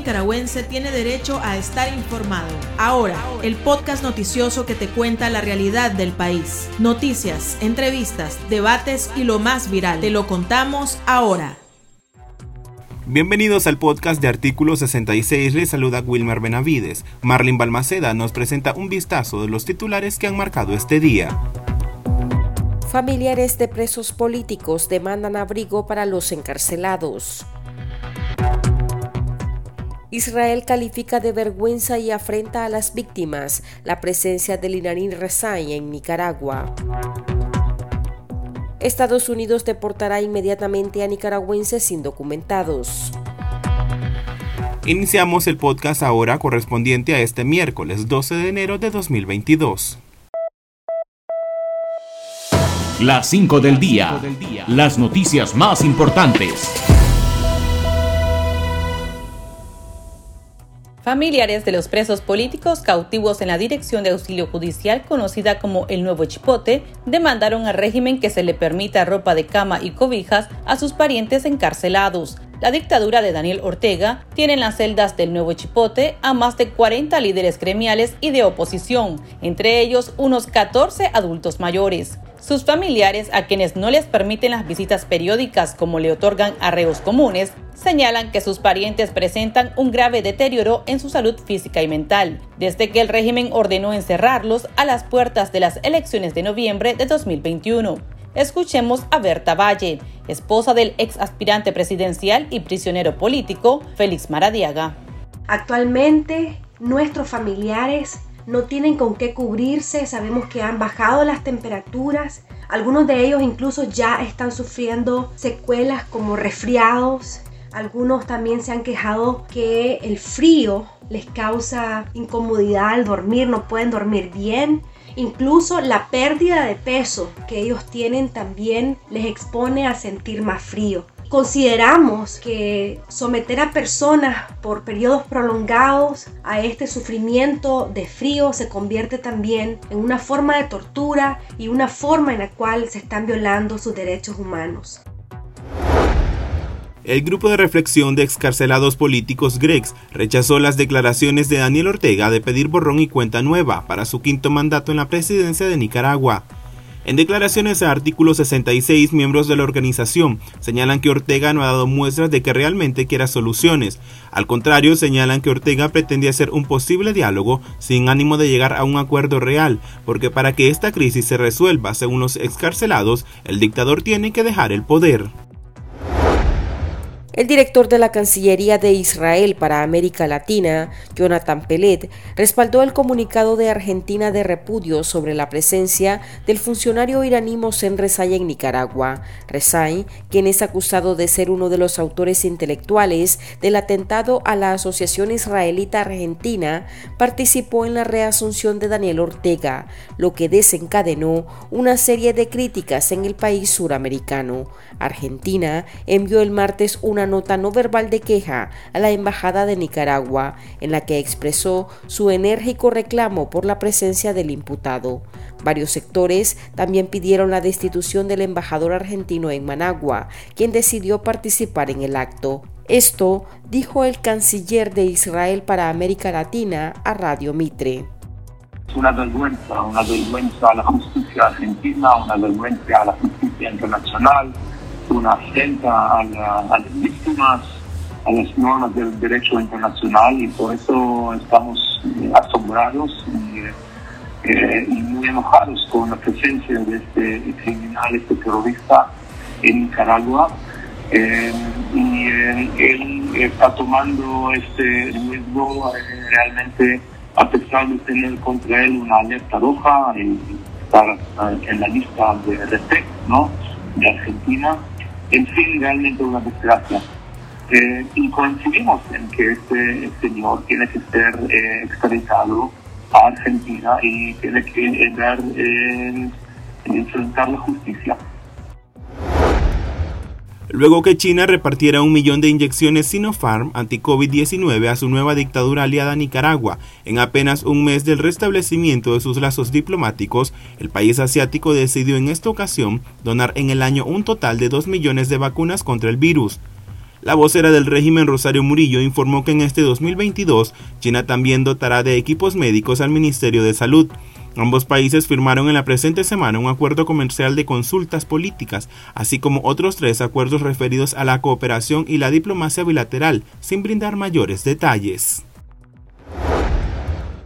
nicaragüense tiene derecho a estar informado. Ahora, el podcast noticioso que te cuenta la realidad del país. Noticias, entrevistas, debates y lo más viral. Te lo contamos ahora. Bienvenidos al podcast de Artículo 66, les saluda Wilmer Benavides. Marlin Balmaceda nos presenta un vistazo de los titulares que han marcado este día. Familiares de presos políticos demandan abrigo para los encarcelados. Israel califica de vergüenza y afrenta a las víctimas la presencia del Iranín Rezai en Nicaragua. Estados Unidos deportará inmediatamente a nicaragüenses indocumentados. Iniciamos el podcast ahora correspondiente a este miércoles 12 de enero de 2022. Las 5 del día. Las noticias más importantes. Familiares de los presos políticos cautivos en la Dirección de Auxilio Judicial, conocida como el Nuevo Chipote, demandaron al régimen que se le permita ropa de cama y cobijas a sus parientes encarcelados. La dictadura de Daniel Ortega tiene en las celdas del Nuevo Chipote a más de 40 líderes gremiales y de oposición, entre ellos unos 14 adultos mayores. Sus familiares, a quienes no les permiten las visitas periódicas como le otorgan arreos comunes, señalan que sus parientes presentan un grave deterioro en su salud física y mental, desde que el régimen ordenó encerrarlos a las puertas de las elecciones de noviembre de 2021. Escuchemos a Berta Valle, esposa del ex aspirante presidencial y prisionero político Félix Maradiaga. Actualmente, nuestros familiares no tienen con qué cubrirse, sabemos que han bajado las temperaturas, algunos de ellos incluso ya están sufriendo secuelas como resfriados, algunos también se han quejado que el frío les causa incomodidad al dormir, no pueden dormir bien. Incluso la pérdida de peso que ellos tienen también les expone a sentir más frío. Consideramos que someter a personas por periodos prolongados a este sufrimiento de frío se convierte también en una forma de tortura y una forma en la cual se están violando sus derechos humanos. El grupo de reflexión de excarcelados políticos Gregs rechazó las declaraciones de Daniel Ortega de pedir borrón y cuenta nueva para su quinto mandato en la presidencia de Nicaragua. En declaraciones a artículo 66, miembros de la organización señalan que Ortega no ha dado muestras de que realmente quiera soluciones. Al contrario, señalan que Ortega pretende hacer un posible diálogo sin ánimo de llegar a un acuerdo real, porque para que esta crisis se resuelva, según los excarcelados, el dictador tiene que dejar el poder. El director de la Cancillería de Israel para América Latina, Jonathan Pelet, respaldó el comunicado de Argentina de repudio sobre la presencia del funcionario iraní Mohsen Rezai en Nicaragua. Rezai, quien es acusado de ser uno de los autores intelectuales del atentado a la Asociación Israelita Argentina, participó en la reasunción de Daniel Ortega, lo que desencadenó una serie de críticas en el país suramericano. Argentina envió el martes una nota no verbal de queja a la Embajada de Nicaragua, en la que expresó su enérgico reclamo por la presencia del imputado. Varios sectores también pidieron la destitución del embajador argentino en Managua, quien decidió participar en el acto. Esto dijo el canciller de Israel para América Latina a Radio Mitre. Es una vergüenza, una vergüenza a la justicia argentina, una vergüenza a la justicia internacional, una afrenta a, las víctimas, a las normas del derecho internacional y por eso estamos eh, asombrados eh, y, muy enojados con la presencia de este criminal, este terrorista en Nicaragua. Eh, y él está tomando este riesgo realmente a pesar de tener contra él una alerta roja y estar en la lista de RT, ¿no? de Argentina en fin, realmente una desgracia. Eh, y coincidimos en que este señor tiene que ser eh, extraditado a Argentina y tiene que dar, eh, enfrentar la justicia. Luego que China repartiera un millón de inyecciones Sinopharm anti-COVID-19 a su nueva dictadura aliada Nicaragua, en apenas un mes del restablecimiento de sus lazos diplomáticos, el país asiático decidió en esta ocasión donar en el año un total de 2 millones de vacunas contra el virus. La vocera del régimen Rosario Murillo informó que en este 2022 China también dotará de equipos médicos al Ministerio de Salud. Ambos países firmaron en la presente semana un acuerdo comercial de consultas políticas, así como otros tres acuerdos referidos a la cooperación y la diplomacia bilateral, sin brindar mayores detalles.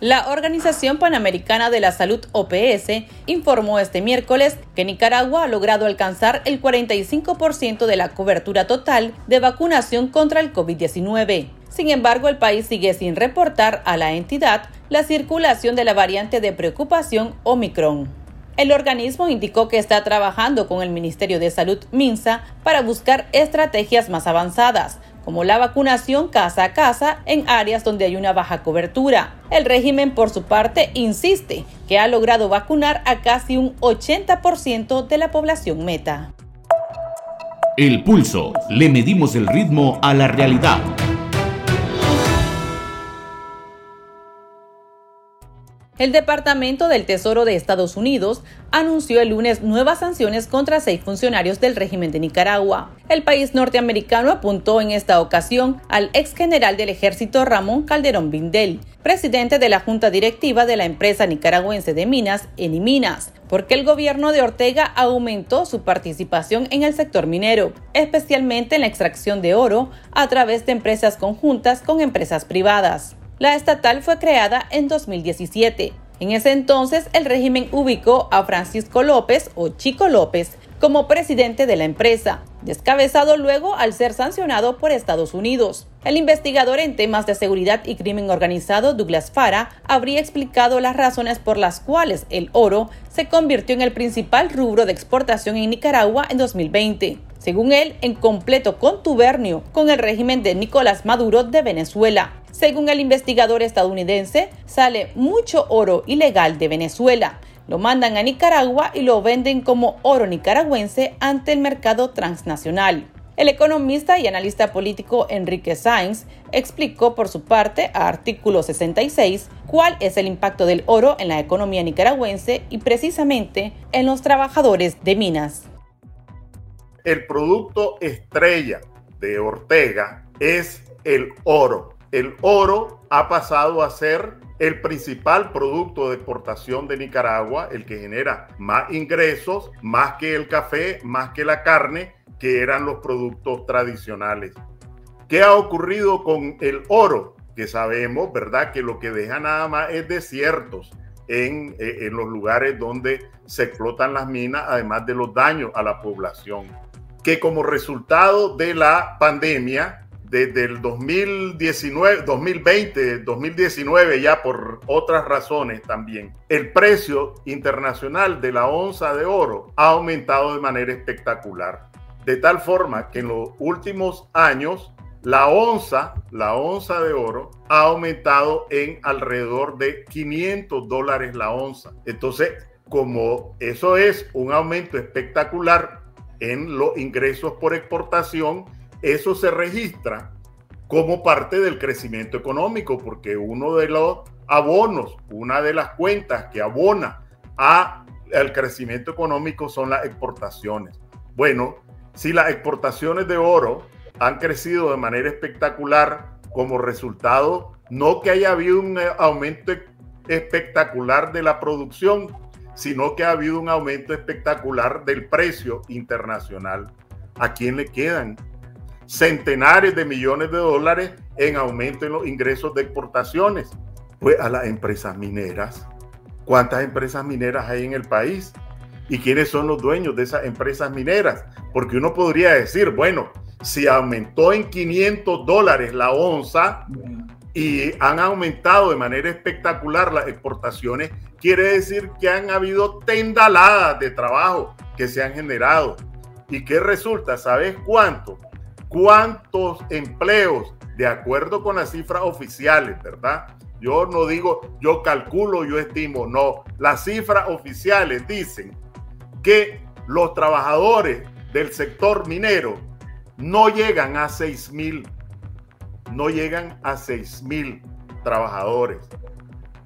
La Organización Panamericana de la Salud OPS informó este miércoles que Nicaragua ha logrado alcanzar el 45% de la cobertura total de vacunación contra el COVID-19. Sin embargo, el país sigue sin reportar a la entidad la circulación de la variante de preocupación Omicron. El organismo indicó que está trabajando con el Ministerio de Salud MINSA para buscar estrategias más avanzadas, como la vacunación casa a casa en áreas donde hay una baja cobertura. El régimen, por su parte, insiste que ha logrado vacunar a casi un 80% de la población meta. El pulso. Le medimos el ritmo a la realidad. El Departamento del Tesoro de Estados Unidos anunció el lunes nuevas sanciones contra seis funcionarios del régimen de Nicaragua. El país norteamericano apuntó en esta ocasión al ex general del ejército Ramón Calderón Vindel, presidente de la junta directiva de la empresa nicaragüense de minas, Eniminas, porque el gobierno de Ortega aumentó su participación en el sector minero, especialmente en la extracción de oro a través de empresas conjuntas con empresas privadas. La estatal fue creada en 2017. En ese entonces, el régimen ubicó a Francisco López o Chico López como presidente de la empresa, descabezado luego al ser sancionado por Estados Unidos. El investigador en temas de seguridad y crimen organizado Douglas Fara habría explicado las razones por las cuales el oro se convirtió en el principal rubro de exportación en Nicaragua en 2020 según él, en completo contubernio con el régimen de Nicolás Maduro de Venezuela. Según el investigador estadounidense, sale mucho oro ilegal de Venezuela. Lo mandan a Nicaragua y lo venden como oro nicaragüense ante el mercado transnacional. El economista y analista político Enrique Sainz explicó por su parte a artículo 66 cuál es el impacto del oro en la economía nicaragüense y precisamente en los trabajadores de minas el producto estrella de Ortega es el oro. El oro ha pasado a ser el principal producto de exportación de Nicaragua, el que genera más ingresos, más que el café, más que la carne, que eran los productos tradicionales. ¿Qué ha ocurrido con el oro? Que sabemos, ¿verdad? Que lo que deja nada más es desiertos en, eh, en los lugares donde se explotan las minas, además de los daños a la población que como resultado de la pandemia, desde el 2019, 2020, 2019 ya por otras razones también, el precio internacional de la onza de oro ha aumentado de manera espectacular. De tal forma que en los últimos años la onza, la onza de oro, ha aumentado en alrededor de 500 dólares la onza. Entonces, como eso es un aumento espectacular, en los ingresos por exportación, eso se registra como parte del crecimiento económico, porque uno de los abonos, una de las cuentas que abona a el crecimiento económico son las exportaciones. Bueno, si las exportaciones de oro han crecido de manera espectacular como resultado, no que haya habido un aumento espectacular de la producción, sino que ha habido un aumento espectacular del precio internacional. ¿A quién le quedan? Centenares de millones de dólares en aumento en los ingresos de exportaciones. Pues a las empresas mineras. ¿Cuántas empresas mineras hay en el país? ¿Y quiénes son los dueños de esas empresas mineras? Porque uno podría decir, bueno, si aumentó en 500 dólares la onza y han aumentado de manera espectacular las exportaciones, quiere decir que han habido tendaladas de trabajo que se han generado. ¿Y qué resulta? ¿Sabes cuánto? ¿Cuántos empleos, de acuerdo con las cifras oficiales, verdad? Yo no digo, yo calculo, yo estimo, no. Las cifras oficiales dicen que los trabajadores del sector minero no llegan a 6 mil, no llegan a 6 mil trabajadores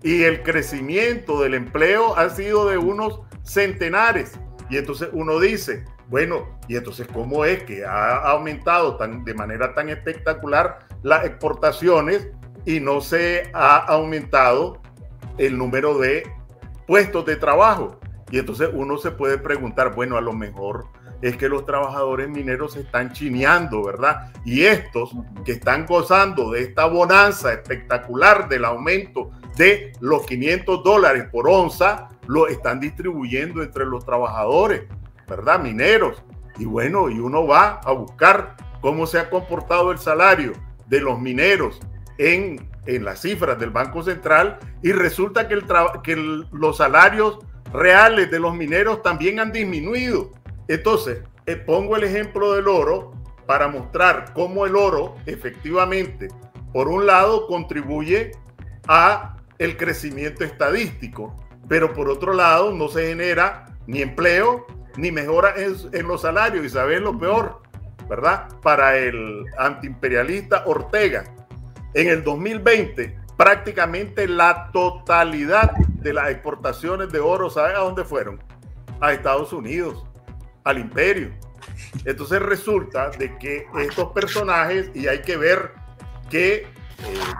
y el crecimiento del empleo ha sido de unos centenares. Y entonces uno dice, bueno, y entonces cómo es que ha aumentado tan, de manera tan espectacular las exportaciones y no se ha aumentado el número de puestos de trabajo. Y entonces uno se puede preguntar, bueno, a lo mejor es que los trabajadores mineros se están chineando, ¿verdad? Y estos que están gozando de esta bonanza espectacular del aumento de los 500 dólares por onza, lo están distribuyendo entre los trabajadores, ¿verdad? Mineros. Y bueno, y uno va a buscar cómo se ha comportado el salario de los mineros en, en las cifras del Banco Central y resulta que, el que los salarios reales de los mineros también han disminuido. Entonces, eh, pongo el ejemplo del oro para mostrar cómo el oro efectivamente, por un lado, contribuye a el crecimiento estadístico, pero por otro lado no se genera ni empleo ni mejora en, los salarios. Y saben lo peor, ¿verdad? Para el antiimperialista Ortega, en el 2020 prácticamente la totalidad de las exportaciones de oro, ¿saben a dónde fueron? A Estados Unidos al imperio. Entonces resulta de que estos personajes, y hay que ver que eh,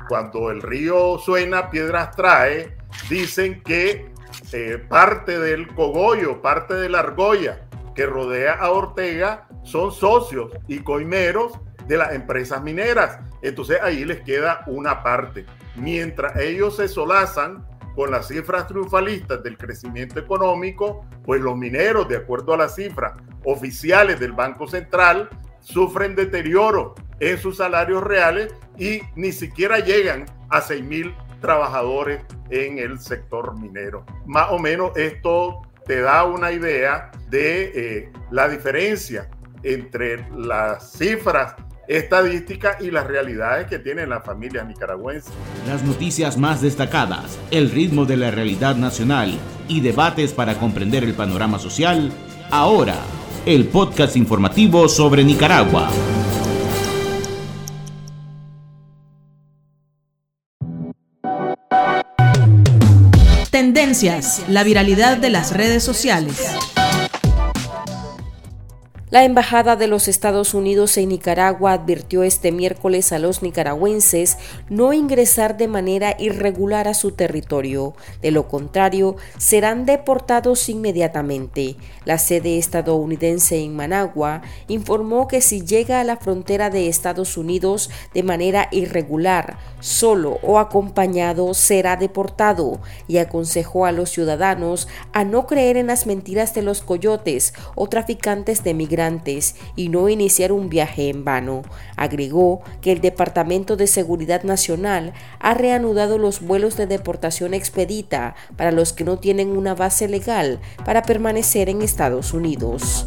cuando el río suena, piedras trae, dicen que eh, parte del cogollo, parte de la argolla que rodea a Ortega son socios y coimeros de las empresas mineras. Entonces ahí les queda una parte. Mientras ellos se solazan con las cifras triunfalistas del crecimiento económico, pues los mineros, de acuerdo a las cifras oficiales del Banco Central, sufren deterioro en sus salarios reales y ni siquiera llegan a 6 mil trabajadores en el sector minero. Más o menos esto te da una idea de eh, la diferencia entre las cifras estadística y las realidades que tienen las familias nicaragüenses. Las noticias más destacadas, el ritmo de la realidad nacional y debates para comprender el panorama social, ahora, el podcast informativo sobre Nicaragua. Tendencias, la viralidad de las redes sociales. La Embajada de los Estados Unidos en Nicaragua advirtió este miércoles a los nicaragüenses no ingresar de manera irregular a su territorio. De lo contrario, serán deportados inmediatamente. La sede estadounidense en Managua informó que si llega a la frontera de Estados Unidos de manera irregular, solo o acompañado, será deportado y aconsejó a los ciudadanos a no creer en las mentiras de los coyotes o traficantes de y no iniciar un viaje en vano. Agregó que el Departamento de Seguridad Nacional ha reanudado los vuelos de deportación expedita para los que no tienen una base legal para permanecer en Estados Unidos.